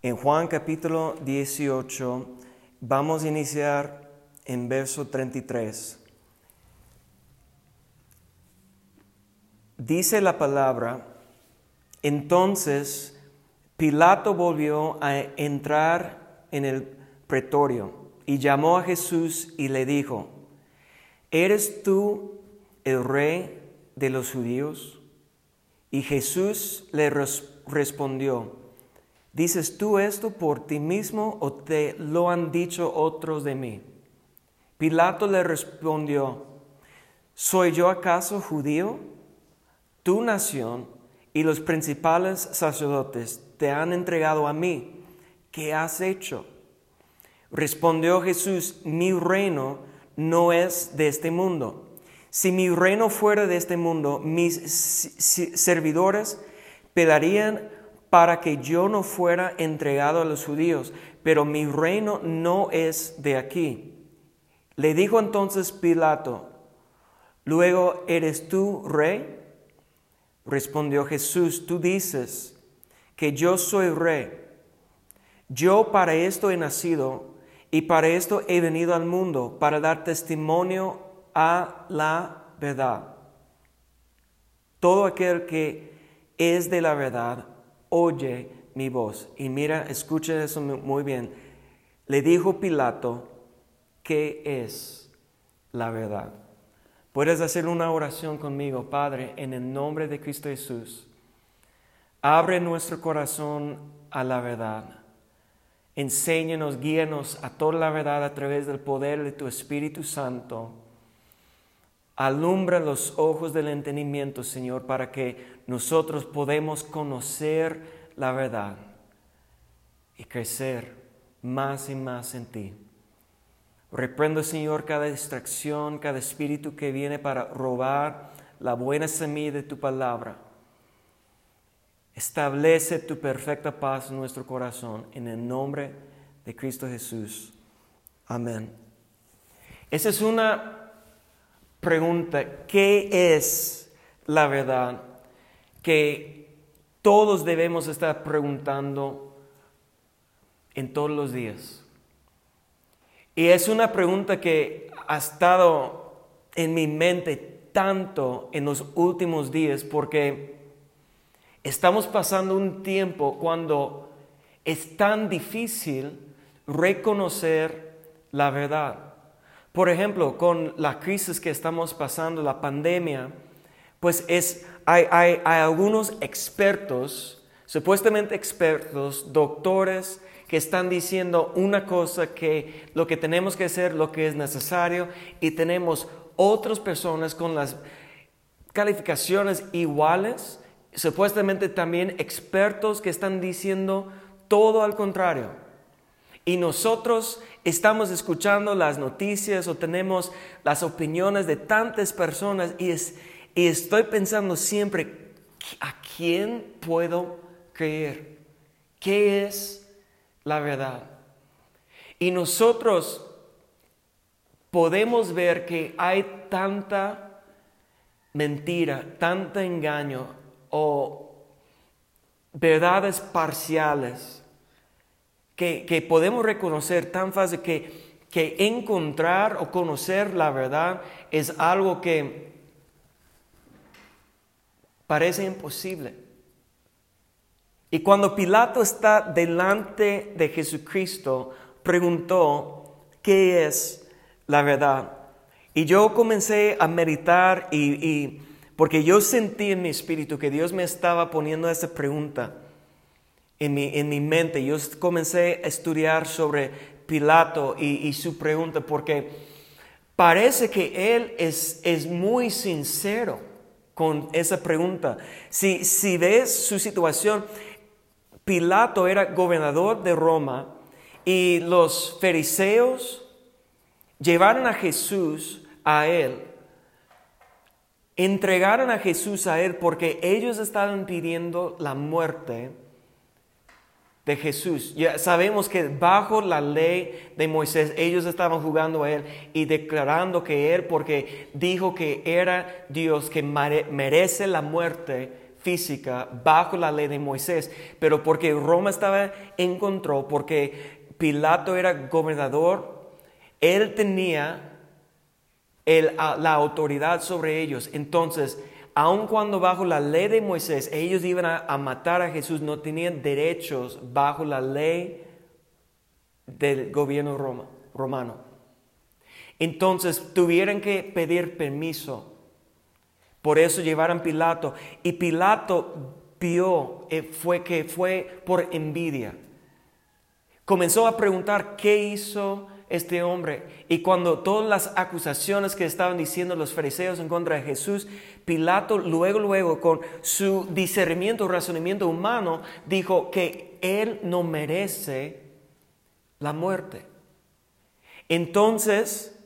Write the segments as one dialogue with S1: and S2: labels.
S1: En Juan capítulo 18 vamos a iniciar en verso 33. Dice la palabra, entonces Pilato volvió a entrar en el pretorio y llamó a Jesús y le dijo, ¿eres tú el rey de los judíos? Y Jesús le respondió, ¿dices tú esto por ti mismo o te lo han dicho otros de mí? Pilato le respondió, ¿soy yo acaso judío? Tu nación y los principales sacerdotes te han entregado a mí. ¿Qué has hecho? Respondió Jesús, mi reino no es de este mundo. Si mi reino fuera de este mundo, mis servidores pelearían para que yo no fuera entregado a los judíos, pero mi reino no es de aquí. Le dijo entonces Pilato, luego, ¿eres tú rey? Respondió Jesús, tú dices que yo soy rey. Yo para esto he nacido y para esto he venido al mundo, para dar testimonio a la verdad. Todo aquel que es de la verdad, oye mi voz. Y mira, escucha eso muy bien. Le dijo Pilato, ¿qué es la verdad? Puedes hacer una oración conmigo, Padre, en el nombre de Cristo Jesús. Abre nuestro corazón a la verdad. Enséñanos, guíanos a toda la verdad a través del poder de tu Espíritu Santo. Alumbra los ojos del entendimiento, Señor, para que nosotros podamos conocer la verdad y crecer más y más en ti. Reprendo, Señor, cada distracción, cada espíritu que viene para robar la buena semilla de tu palabra. Establece tu perfecta paz en nuestro corazón en el nombre de Cristo Jesús. Amén. Esa es una pregunta. ¿Qué es la verdad? Que todos debemos estar preguntando en todos los días. Y es una pregunta que ha estado en mi mente tanto en los últimos días porque Estamos pasando un tiempo cuando es tan difícil reconocer la verdad. Por ejemplo, con la crisis que estamos pasando, la pandemia, pues es, hay, algunos expertos, supuestamente expertos, doctores, que están diciendo una cosa que lo que tenemos que hacer, lo que es necesario, y tenemos otras personas con las calificaciones iguales supuestamente también expertos que están diciendo todo al contrario. Y nosotros estamos escuchando las noticias o tenemos las opiniones de tantas personas y, y estoy pensando siempre, ¿a quién puedo creer? ¿Qué es la verdad? Y nosotros podemos ver que hay tanta mentira, tanto engaño, o verdades parciales que, podemos reconocer tan fácil que, que encontrar o conocer la verdad es algo que parece imposible. Y cuando Pilato está delante de Jesucristo, preguntó, ¿qué es la verdad? Y yo comencé a meditar y porque yo sentí en mi espíritu que Dios me estaba poniendo esa pregunta en mi, en mi mente. Yo comencé a estudiar sobre Pilato y, su pregunta porque parece que él es, es muy sincero con esa pregunta. Si, si ves su situación, Pilato era gobernador de Roma y los fariseos llevaron a Jesús a él entregaron a Jesús a él porque ellos estaban pidiendo la muerte de Jesús. Ya sabemos que bajo la ley de Moisés ellos estaban jugando a él y declarando que él, porque dijo que era Dios que merece la muerte, física bajo la ley de Moisés, pero porque Roma estaba en control, porque Pilato era gobernador, él tenía la autoridad sobre ellos. Entonces, aun cuando bajo la ley de Moisés ellos iban a, matar a Jesús, no tenían derechos bajo la ley del gobierno romano. Entonces tuvieron que pedir permiso. Por eso llevaron Pilato. Y Pilato vio eh, fue que fue por envidia. Comenzó a preguntar qué hizo este hombre. Y cuando todas las acusaciones que estaban diciendo los fariseos en contra de Jesús, Pilato luego, luego, con su discernimiento, razonamiento humano, dijo que él no merece la muerte. Entonces,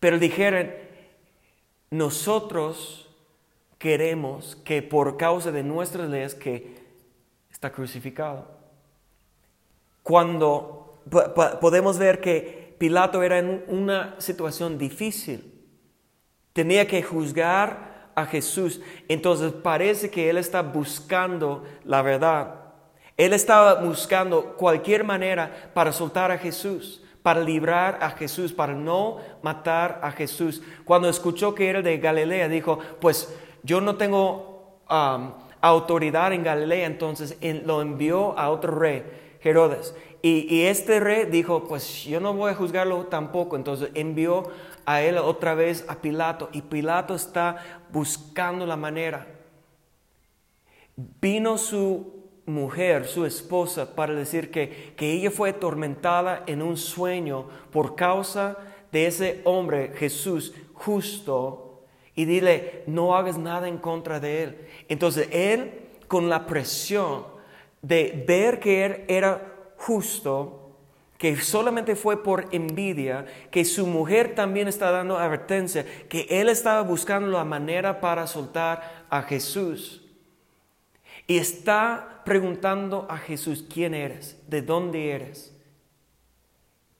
S1: pero dijeron, nosotros queremos que por causa de nuestras leyes que está crucificado. Cuando podemos ver que Pilato era en una situación difícil, tenía que juzgar a Jesús, entonces parece que él está buscando la verdad. Él estaba buscando cualquier manera para soltar a Jesús para librar a Jesús, para no matar a Jesús. Cuando escuchó que era de Galilea, dijo, pues yo no tengo autoridad en Galilea, entonces lo envió a otro rey, Herodes. Y, este rey dijo, pues yo no voy a juzgarlo tampoco, entonces envió a él otra vez a Pilato, y Pilato está buscando la manera. Vino su mujer, su esposa, para decir que, que ella fue atormentada en un sueño por causa de ese hombre, Jesús, justo, y dile, no hagas nada en contra de él. Entonces él, con la presión de ver que él era justo, que solamente fue por envidia, que su mujer también está dando advertencia, que él estaba buscando la manera para soltar a Jesús. Y está preguntando a Jesús, ¿quién eres? ¿De dónde eres?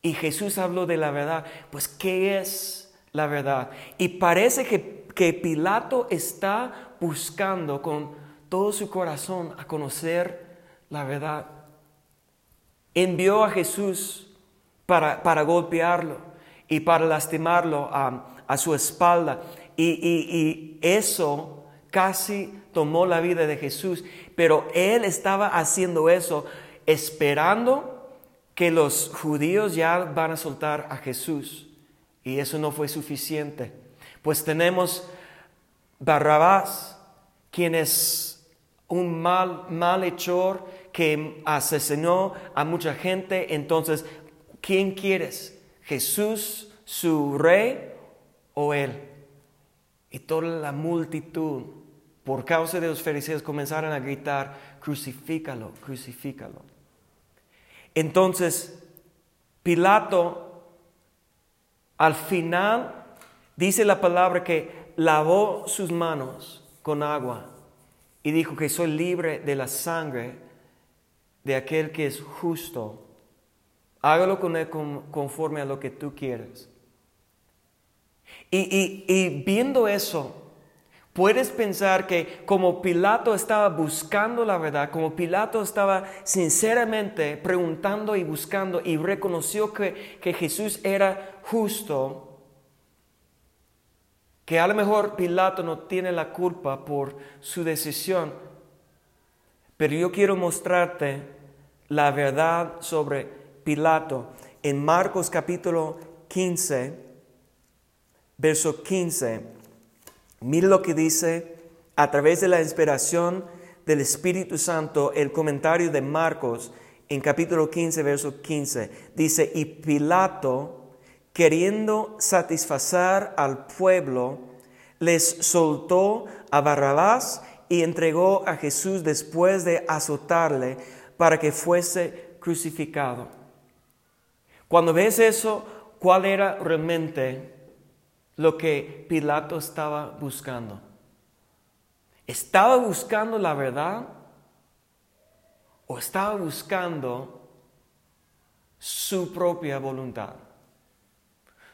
S1: Y Jesús habló de la verdad. Pues, ¿qué es la verdad? Y parece que, que Pilato está buscando con todo su corazón a conocer la verdad. Envió a Jesús para, para golpearlo y para lastimarlo a, a su espalda. Y, y, y eso casi tomó la vida de Jesús, pero él estaba haciendo eso esperando que los judíos ya van a soltar a Jesús. Y eso no fue suficiente. Pues tenemos Barrabás, quien es un mal, malhechor que asesinó a mucha gente. Entonces, ¿quién quieres? ¿Jesús, su rey o él? Y toda la multitud por causa de los fariseos comenzaron a gritar, crucifícalo, crucifícalo. Entonces, Pilato, al final, dice la palabra que lavó sus manos con agua y dijo que soy libre de la sangre de aquel que es justo. Hágalo con él conforme a lo que tú quieres. Y, y viendo eso, Puedes pensar que como Pilato estaba buscando la verdad, como Pilato estaba sinceramente preguntando y buscando y reconoció que, que Jesús era justo, que a lo mejor Pilato no tiene la culpa por su decisión, pero yo quiero mostrarte la verdad sobre Pilato. En Marcos capítulo 15, verso 15. Mire lo que dice a través de la inspiración del Espíritu Santo el comentario de Marcos en capítulo 15, verso 15. Dice, y Pilato, queriendo satisfacer al pueblo, les soltó a Barrabás y entregó a Jesús después de azotarle para que fuese crucificado. Cuando ves eso, ¿cuál era realmente lo que Pilato estaba buscando. ¿Estaba buscando la verdad o estaba buscando su propia voluntad,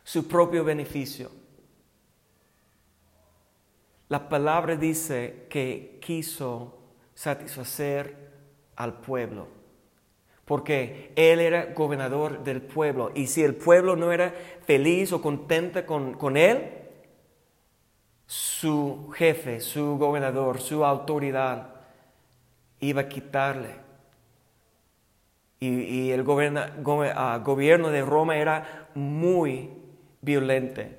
S1: su propio beneficio? La palabra dice que quiso satisfacer al pueblo, porque él era gobernador del pueblo, y si el pueblo no era feliz o contento con, con él, su jefe, su gobernador, su autoridad iba a quitarle. Y, el ah, gobierno de Roma era muy violente.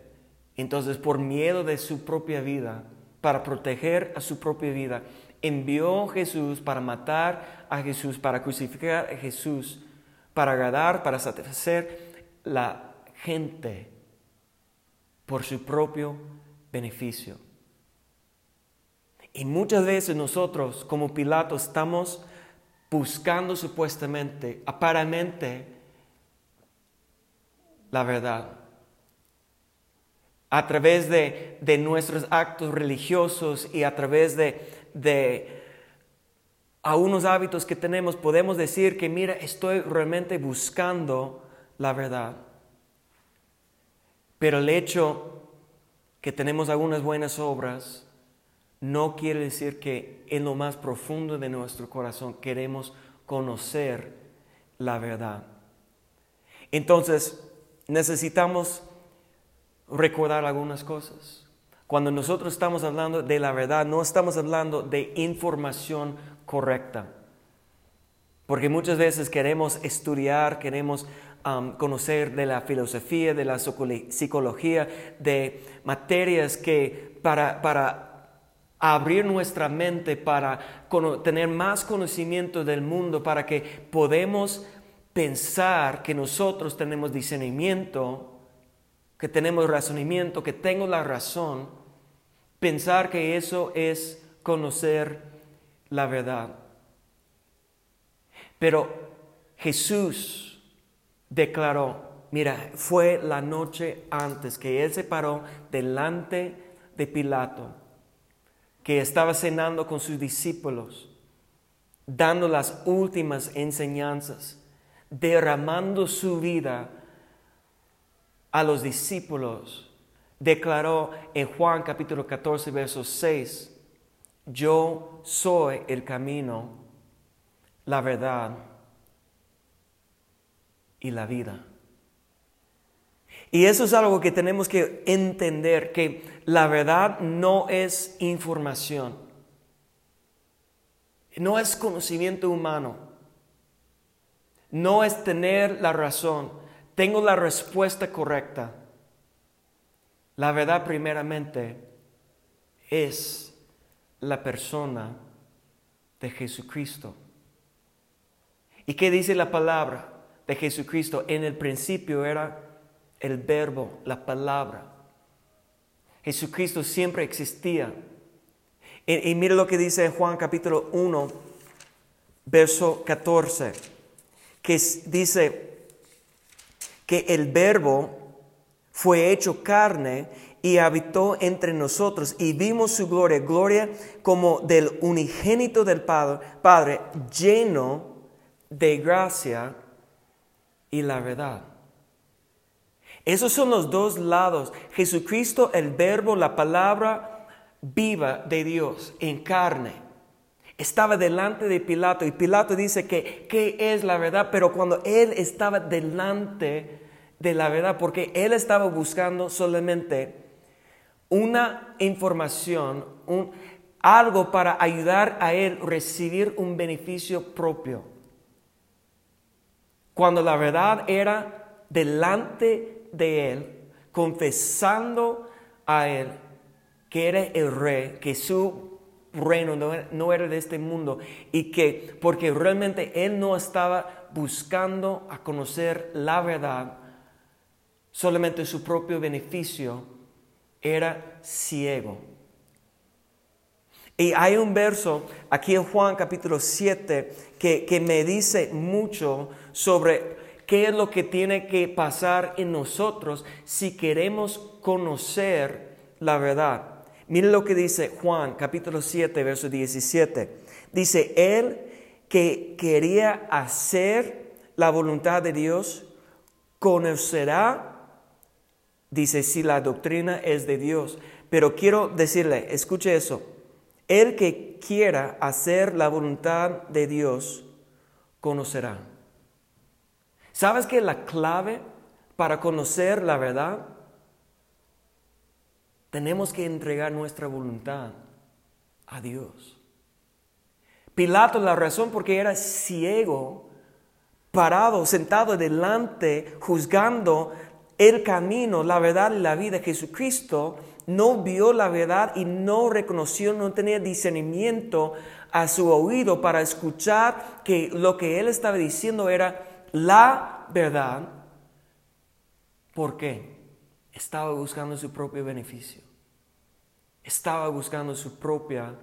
S1: Entonces, por miedo de su propia vida, para proteger a su propia vida, envió a Jesús para matar a Jesús, para crucificar a Jesús, para agradar, para satisfacer la gente por su propio beneficio. Y muchas veces nosotros como Pilato estamos buscando supuestamente, aparentemente, la verdad. A través de, nuestros actos religiosos y a través de, de hábitos que tenemos, podemos decir que, mira, estoy realmente buscando la verdad. Pero el hecho que tenemos algunas buenas obras no quiere decir que en lo más profundo de nuestro corazón queremos conocer la verdad. Entonces, necesitamos recordar algunas cosas. Cuando nosotros estamos hablando de la verdad, no estamos hablando de información correcta. Porque muchas veces queremos estudiar, queremos um, conocer de la filosofía, de la psicología, de materias que para, para abrir nuestra mente para tener más conocimiento del mundo, para que podemos pensar que nosotros tenemos discernimiento, que tenemos razonamiento, que tengo la razón, pensar que eso es conocer la verdad. Pero Jesús declaró, mira, fue la noche antes que Él se paró delante de Pilato que estaba cenando con sus discípulos, dando las últimas enseñanzas, derramando su vida a los discípulos, declaró en Juan capítulo 14, verso 6, yo soy el camino, la verdad y la vida. Y eso es algo que tenemos que entender, que la verdad no es información, no es conocimiento humano, no es tener la razón, tengo la respuesta correcta. La verdad primeramente es la persona de Jesucristo. ¿Y qué dice la palabra de Jesucristo? En el principio era el verbo, la palabra. Jesucristo siempre existía. Y, mire lo que dice Juan capítulo 1, verso 14, que dice que el verbo fue hecho carne y habitó entre nosotros y vimos su gloria, gloria como del unigénito del Padre, Padre lleno de gracia y la verdad. Esos son los dos lados. Jesucristo, el verbo, la palabra viva de Dios en carne. Estaba delante de Pilato y Pilato dice que qué es la verdad, pero cuando él estaba delante de la verdad, porque él estaba buscando solamente una información, un, algo para ayudar a él recibir un beneficio propio. Cuando la verdad era delante de Él, confesando a Él que era el rey, que su reino no era, de este mundo y que porque realmente Él no estaba buscando a conocer la verdad, solamente su propio beneficio, era ciego. Y hay un verso aquí en Juan capítulo 7 que, que me dice mucho sobre qué es lo que tiene que pasar en nosotros si queremos conocer la verdad. Miren lo que dice Juan capítulo 7, verso 17. Dice, él que quería hacer la voluntad de Dios, conocerá, dice, si la doctrina es de Dios. Pero quiero decirle, escuche eso, el que quiera hacer la voluntad de Dios, conocerá. ¿Sabes que la clave para conocer la verdad? Tenemos que entregar nuestra voluntad a Dios. Pilato, la razón porque era ciego, parado, sentado delante, juzgando el camino, la verdad y la vida de Jesucristo, no vio la verdad y no reconoció, no tenía discernimiento a su oído para escuchar que lo que él estaba diciendo era la verdad. ¿Por qué? Estaba buscando su propio beneficio. Estaba buscando su propia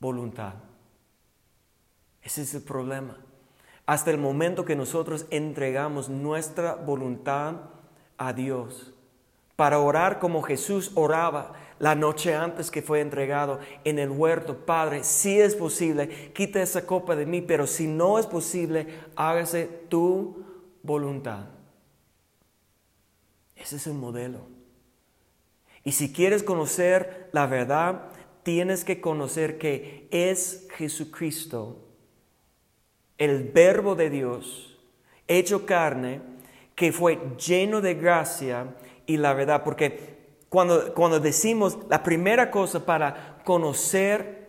S1: voluntad. Ese es el problema. Hasta el momento que nosotros entregamos nuestra voluntad a Dios para orar como Jesús oraba la noche antes que fue entregado en el huerto. Padre, si es posible, quita esa copa de mí, pero si no es posible, hágase tu voluntad. Ese es el modelo. Y si quieres conocer la verdad, tienes que conocer que es Jesucristo el verbo de Dios, hecho carne, que fue lleno de gracia y la verdad. Porque cuando, cuando decimos la primera cosa para conocer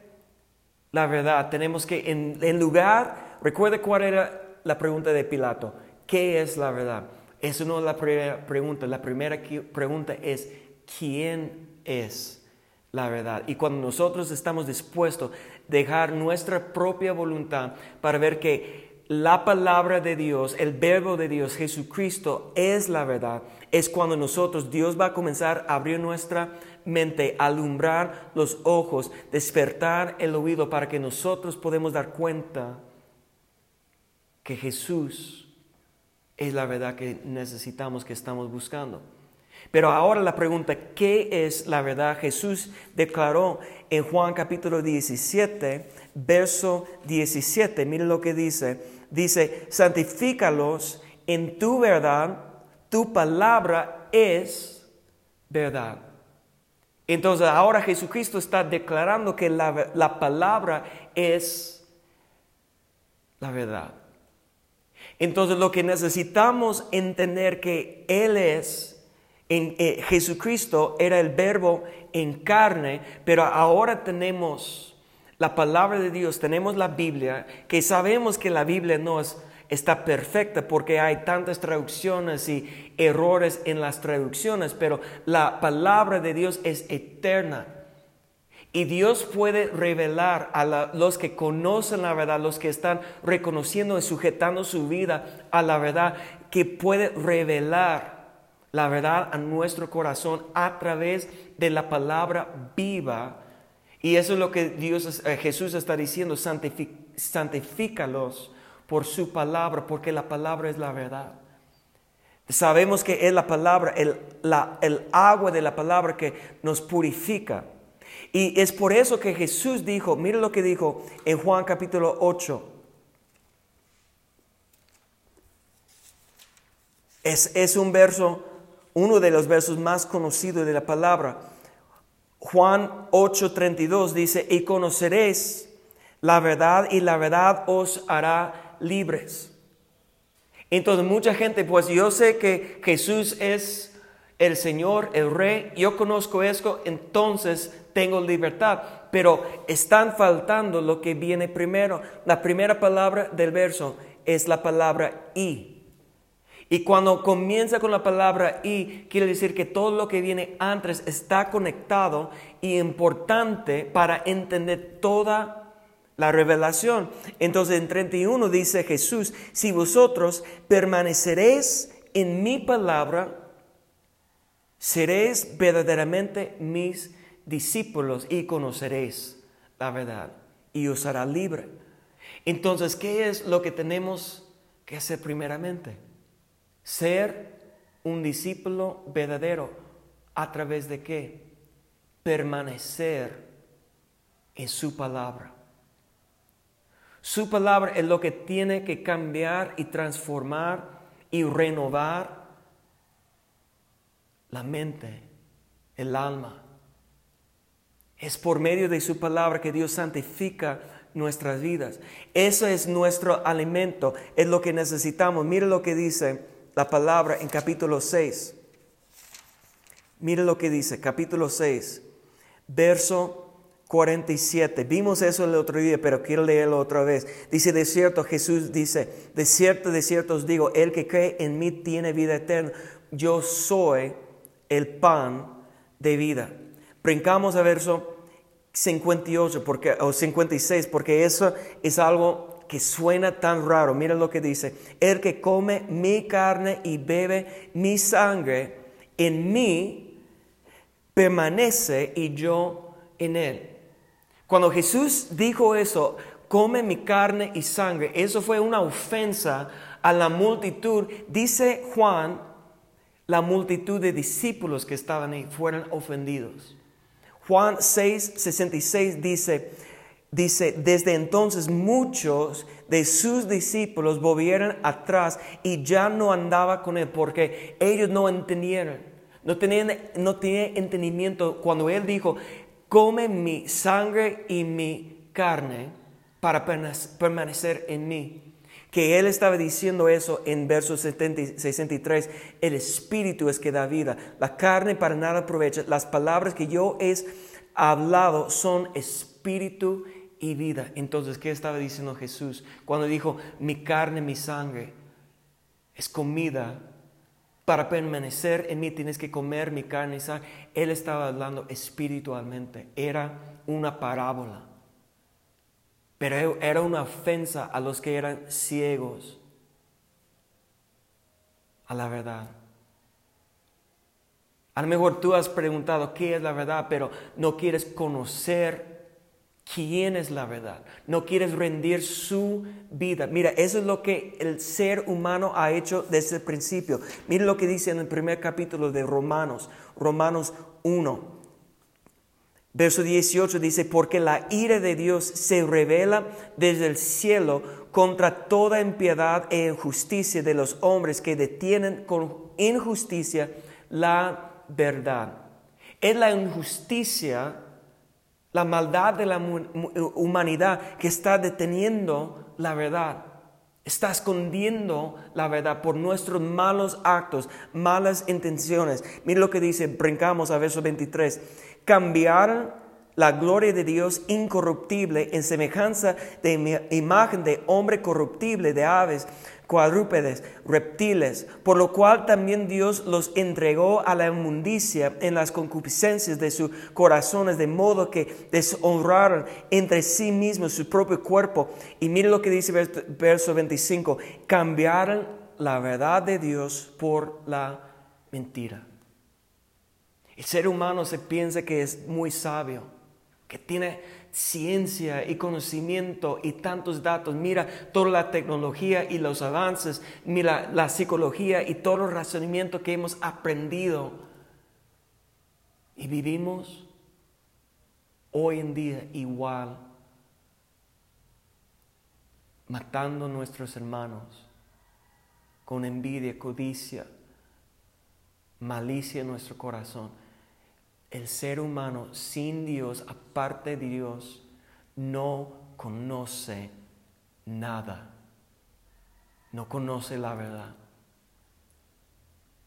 S1: la verdad, tenemos que, en, en lugar, recuerde cuál era la pregunta de Pilato, ¿qué es la verdad? Eso no es la primera pregunta, la primera pregunta es, ¿quién es la verdad? Y cuando nosotros estamos dispuestos dejar nuestra propia voluntad para ver que la palabra de Dios, el verbo de Dios, Jesucristo es la verdad, es cuando nosotros, Dios va a comenzar a abrir nuestra mente, alumbrar los ojos, despertar el oído para que nosotros podemos dar cuenta que Jesús es la verdad que necesitamos, que estamos buscando. Pero ahora la pregunta, ¿qué es la verdad? Jesús declaró en Juan capítulo 17, verso 17, miren lo que dice, dice, santifícalos en tu verdad, tu palabra es verdad. Entonces ahora Jesucristo está declarando que la, la palabra es la verdad. Entonces lo que necesitamos entender que Él es en eh, Jesucristo era el verbo en carne, pero ahora tenemos la palabra de Dios, tenemos la Biblia, que sabemos que la Biblia no está perfecta porque hay tantas traducciones y errores en las traducciones, pero la palabra de Dios es eterna. Y Dios puede revelar a los que conocen la verdad, los que están reconociendo y sujetando su vida a la verdad, que puede revelar la verdad a nuestro corazón a través de la palabra viva. Y eso es lo que Dios, eh, Jesús está diciendo, santifícalos por su palabra, porque la palabra es la verdad. Sabemos que es la palabra, el, el agua de la palabra que nos purifica. Y es por eso que Jesús dijo, mire lo que dijo en Juan capítulo 8. Es, es un verso uno de los versos más conocidos de la palabra. Juan 8:32 dice, y conoceréis la verdad y la verdad os hará libres. Entonces mucha gente, pues yo sé que Jesús es el Señor, el Rey, yo conozco esto, entonces tengo libertad. Pero están faltando lo que viene primero. La primera palabra del verso es la palabra y. Y cuando comienza con la palabra y, quiere decir que todo lo que viene antes está conectado y importante para entender toda la revelación. Entonces en 31 dice Jesús, si vosotros permaneceréis en mi palabra, seréis verdaderamente mis discípulos y conoceréis la verdad y os hará libre. Entonces, ¿qué es lo que tenemos que hacer primeramente? Ser un discípulo verdadero a través de qué? Permanecer en su palabra. Su palabra es lo que tiene que cambiar y transformar y renovar la mente, el alma Es por medio de su palabra que Dios santifica nuestras vidas. Eso es nuestro alimento, es lo que necesitamos. Mire lo que dice la palabra en capítulo 6. Mire lo que dice, capítulo 6, verso 47. Vimos eso el otro día, pero quiero leerlo otra vez. Dice, de cierto, Jesús dice, de cierto, de cierto os digo, el que cree en mí tiene vida eterna. Yo soy el pan de vida. Brincamos a verso 58 porque, o 56, porque eso es algo que suena tan raro. Mira lo que dice. El que come mi carne y bebe mi sangre, en mí permanece y yo en él. Cuando Jesús dijo eso, come mi carne y sangre, eso fue una ofensa a la multitud. Dice Juan, la multitud de discípulos que estaban ahí fueron ofendidos. Juan 6, 66 dice, dice, desde entonces muchos de sus discípulos volvieron atrás y ya no andaba con él porque ellos no entendieron, no tenían, no tenían entendimiento cuando él dijo, come mi sangre y mi carne para permanecer en mí que él estaba diciendo eso en verso 63, el espíritu es que da vida, la carne para nada aprovecha, las palabras que yo he hablado son espíritu y vida. Entonces, ¿qué estaba diciendo Jesús cuando dijo, mi carne, mi sangre es comida? Para permanecer en mí tienes que comer mi carne y sangre. Él estaba hablando espiritualmente, era una parábola. Pero era una ofensa a los que eran ciegos a la verdad. A lo mejor tú has preguntado qué es la verdad, pero no quieres conocer quién es la verdad. No quieres rendir su vida. Mira, eso es lo que el ser humano ha hecho desde el principio. Mira lo que dice en el primer capítulo de Romanos, Romanos 1. Verso 18 dice, porque la ira de Dios se revela desde el cielo contra toda impiedad e injusticia de los hombres que detienen con injusticia la verdad. Es la injusticia, la maldad de la humanidad que está deteniendo la verdad. Está escondiendo la verdad por nuestros malos actos, malas intenciones. Mira lo que dice, brincamos a verso 23 cambiar la gloria de Dios incorruptible en semejanza de imagen de hombre corruptible, de aves, cuadrúpedes, reptiles, por lo cual también Dios los entregó a la inmundicia en las concupiscencias de sus corazones, de modo que deshonraron entre sí mismos su propio cuerpo. Y mire lo que dice verso 25, cambiaron la verdad de Dios por la mentira. El ser humano se piensa que es muy sabio, que tiene ciencia y conocimiento y tantos datos. Mira toda la tecnología y los avances, mira la psicología y todo el razonamiento que hemos aprendido. Y vivimos hoy en día igual, matando a nuestros hermanos con envidia, codicia, malicia en nuestro corazón el ser humano sin Dios, aparte de Dios, no conoce nada. No conoce la verdad.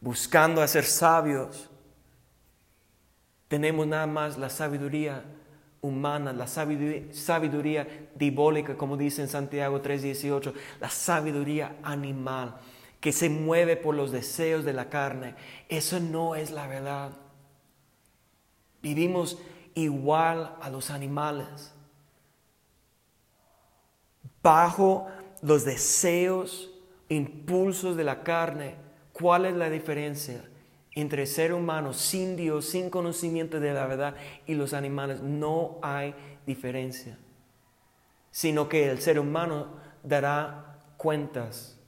S1: Buscando a ser sabios, tenemos nada más la sabiduría humana, la sabiduría, sabiduría dibólica, como dice en Santiago 3:18, la sabiduría animal que se mueve por los deseos de la carne. Eso no es la verdad. Vivimos igual a los animales, bajo los deseos, impulsos de la carne. ¿Cuál es la diferencia entre ser humano sin Dios, sin conocimiento de la verdad y los animales? No hay diferencia, sino que el ser humano dará cuentas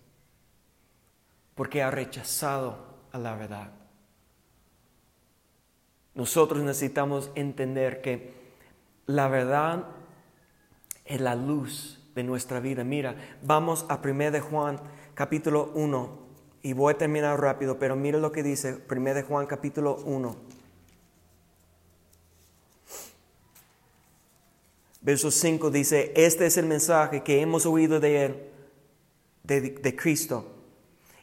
S1: porque ha rechazado a la verdad. Nosotros necesitamos entender que la verdad es la luz de nuestra vida. Mira, vamos a 1 de Juan capítulo 1 y voy a terminar rápido, pero mira lo que dice 1 de Juan capítulo 1. Verso 5 dice, este es el mensaje que hemos oído de Él, de, de Cristo,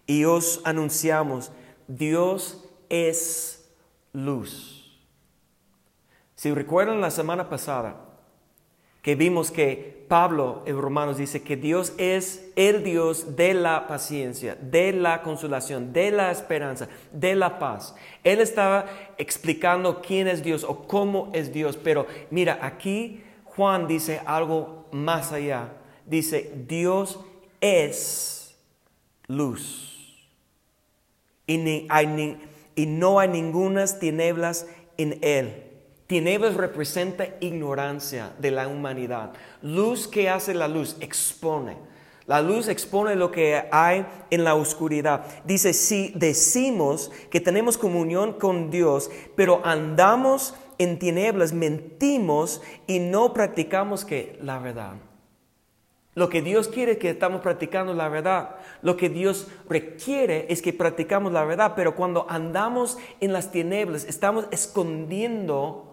S1: y os anunciamos, Dios es luz. Si recuerdan la semana pasada, que vimos que Pablo en Romanos dice que Dios es el Dios de la paciencia, de la consolación, de la esperanza, de la paz. Él estaba explicando quién es Dios o cómo es Dios, pero mira, aquí Juan dice algo más allá. Dice, Dios es luz. Y, no hay ninguna tinieblas en él. Tinieblas representa ignorancia de la humanidad. Luz que hace la luz expone. La luz expone lo que hay en la oscuridad. Dice, si decimos que tenemos comunión con Dios, pero andamos en tinieblas, mentimos y no practicamos que la verdad. Lo que Dios quiere es que estamos practicando la verdad. Lo que Dios requiere es que practicamos la verdad. Pero cuando andamos en las tinieblas, estamos escondiendo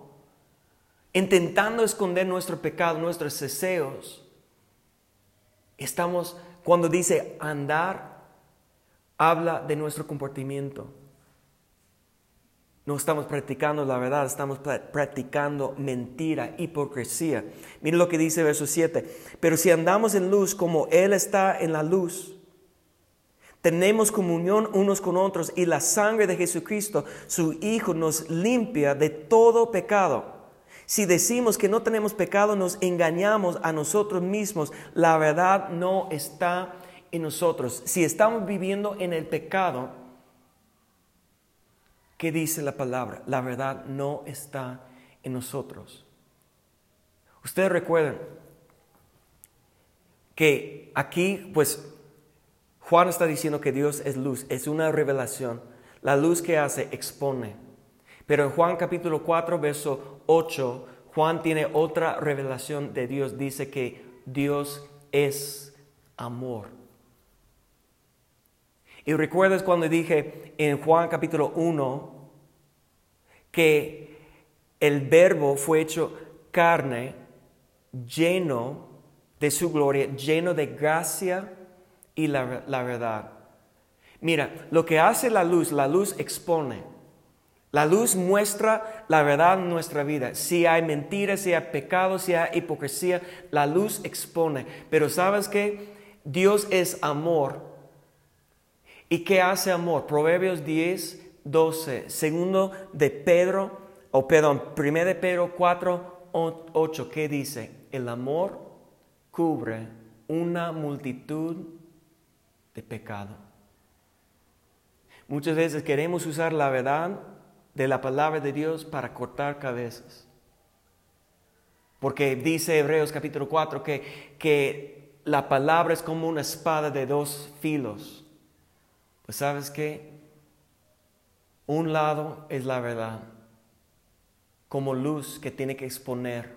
S1: intentando esconder nuestro pecado, nuestros deseos. Estamos, cuando dice andar, habla de nuestro comportamiento. No estamos practicando la verdad, estamos practicando mentira, hipocresía. Miren lo que dice verso 7. Pero si andamos en luz como Él está en la luz, tenemos comunión unos con otros y la sangre de Jesucristo, su Hijo, nos limpia de todo pecado. Si decimos que no tenemos pecado, nos engañamos a nosotros mismos. La verdad no está en nosotros. Si estamos viviendo en el pecado, ¿qué dice la palabra? La verdad no está en nosotros. Ustedes recuerdan que aquí, pues, Juan está diciendo que Dios es luz, es una revelación. La luz que hace expone. Pero en Juan capítulo 4, verso 8, Juan tiene otra revelación de Dios. Dice que Dios es amor. Y recuerdas cuando dije en Juan capítulo 1 que el verbo fue hecho carne, lleno de su gloria, lleno de gracia y la, la verdad. Mira, lo que hace la luz, la luz expone. La luz muestra la verdad en nuestra vida. Si hay mentira, si hay pecado, si hay hipocresía, la luz expone. Pero sabes qué? Dios es amor. ¿Y qué hace amor? Proverbios 10, 12. Segundo de Pedro, o perdón, primero de Pedro 4, 8. ¿Qué dice? El amor cubre una multitud de pecado. Muchas veces queremos usar la verdad de la palabra de Dios para cortar cabezas. Porque dice Hebreos capítulo 4 que, que la palabra es como una espada de dos filos. Pues sabes que un lado es la verdad, como luz que tiene que exponer.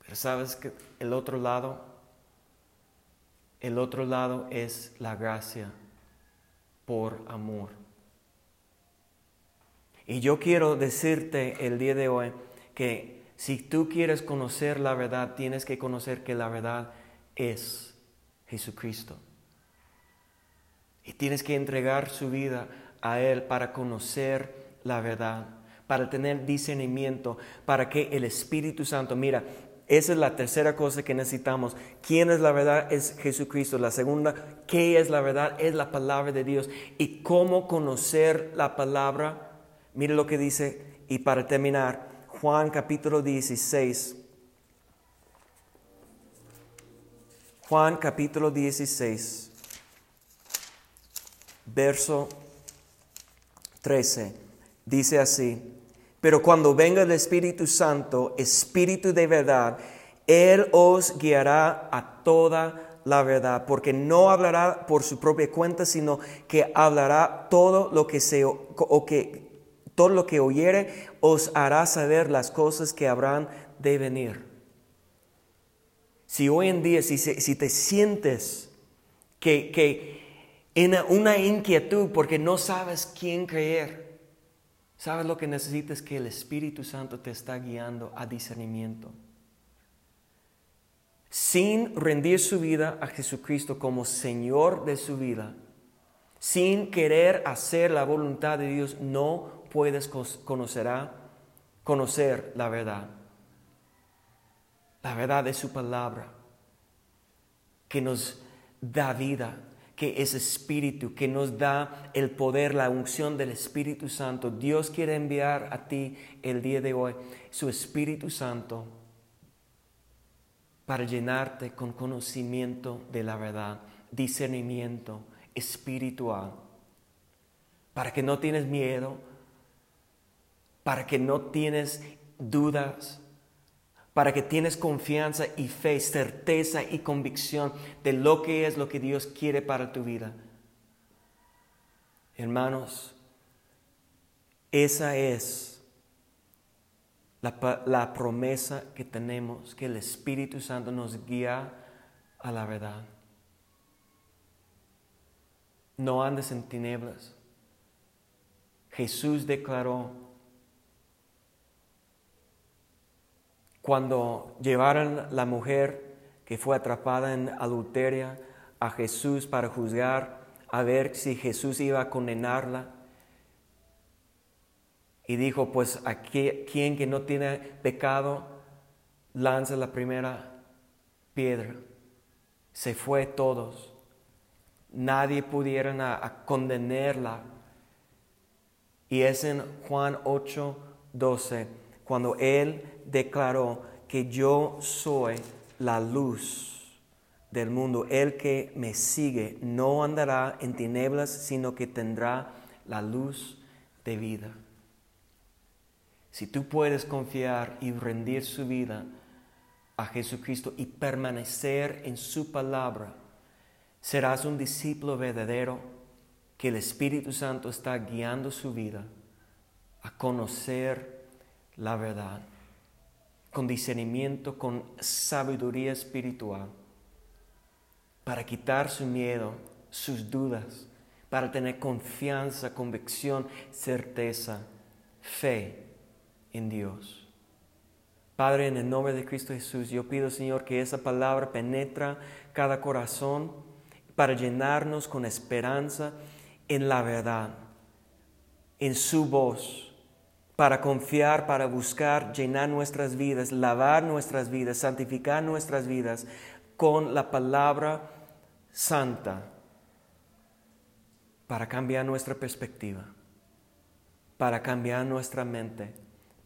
S1: Pero sabes que el otro lado, el otro lado es la gracia por amor. Y yo quiero decirte el día de hoy que si tú quieres conocer la verdad, tienes que conocer que la verdad es Jesucristo. Y tienes que entregar su vida a Él para conocer la verdad, para tener discernimiento, para que el Espíritu Santo, mira, esa es la tercera cosa que necesitamos. ¿Quién es la verdad? Es Jesucristo. La segunda, ¿qué es la verdad? Es la palabra de Dios. ¿Y cómo conocer la palabra? Mire lo que dice, y para terminar, Juan capítulo 16. Juan capítulo 16, verso 13, dice así, pero cuando venga el Espíritu Santo, Espíritu de verdad, Él os guiará a toda la verdad, porque no hablará por su propia cuenta, sino que hablará todo lo que se o que todo lo que oyere os hará saber las cosas que habrán de venir. Si hoy en día, si, si te sientes que, que en una inquietud porque no sabes quién creer, sabes lo que necesitas que el Espíritu Santo te está guiando a discernimiento. sin rendir su vida a Jesucristo como Señor de su vida, sin querer hacer la voluntad de Dios, no puedes conocer, la verdad. La verdad de su palabra, que nos da vida, que es espíritu, que nos da el poder, la unción del Espíritu Santo. Dios quiere enviar a ti el día de hoy su Espíritu Santo para llenarte con conocimiento de la verdad, discernimiento espiritual, para que no tienes miedo, para que no tienes dudas, para que tienes confianza y fe, certeza y convicción de lo que es lo que Dios quiere para tu vida. Hermanos, esa es la, promesa que tenemos, que el Espíritu Santo nos guía a la verdad. No andes en tinieblas. Jesús declaró, Cuando llevaron la mujer que fue atrapada en adulteria a Jesús para juzgar, a ver si Jesús iba a condenarla, y dijo, pues a quien que no tiene pecado, lanza la primera piedra. Se fue todos. Nadie pudieron a, condenarla. Y es en Juan 8, 12, cuando él declaró que yo soy la luz del mundo. El que me sigue no andará en tinieblas, sino que tendrá la luz de vida. Si tú puedes confiar y rendir su vida a Jesucristo y permanecer en su palabra, serás un discípulo verdadero que el Espíritu Santo está guiando su vida a conocer la verdad con discernimiento, con sabiduría espiritual, para quitar su miedo, sus dudas, para tener confianza, convicción, certeza, fe en Dios. Padre, en el nombre de Cristo Jesús, yo pido, Señor, que esa palabra penetra cada corazón para llenarnos con esperanza en la verdad, en su voz para confiar, para buscar llenar nuestras vidas, lavar nuestras vidas, santificar nuestras vidas con la palabra santa, para cambiar nuestra perspectiva, para cambiar nuestra mente,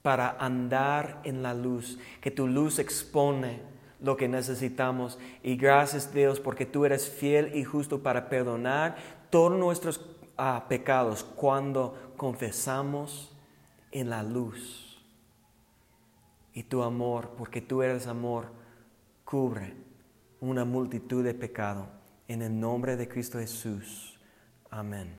S1: para andar en la luz, que tu luz expone lo que necesitamos. Y gracias Dios porque tú eres fiel y justo para perdonar todos nuestros ah, pecados cuando confesamos en la luz. Y tu amor, porque tú eres amor, cubre una multitud de pecado. En el nombre de Cristo Jesús. Amén.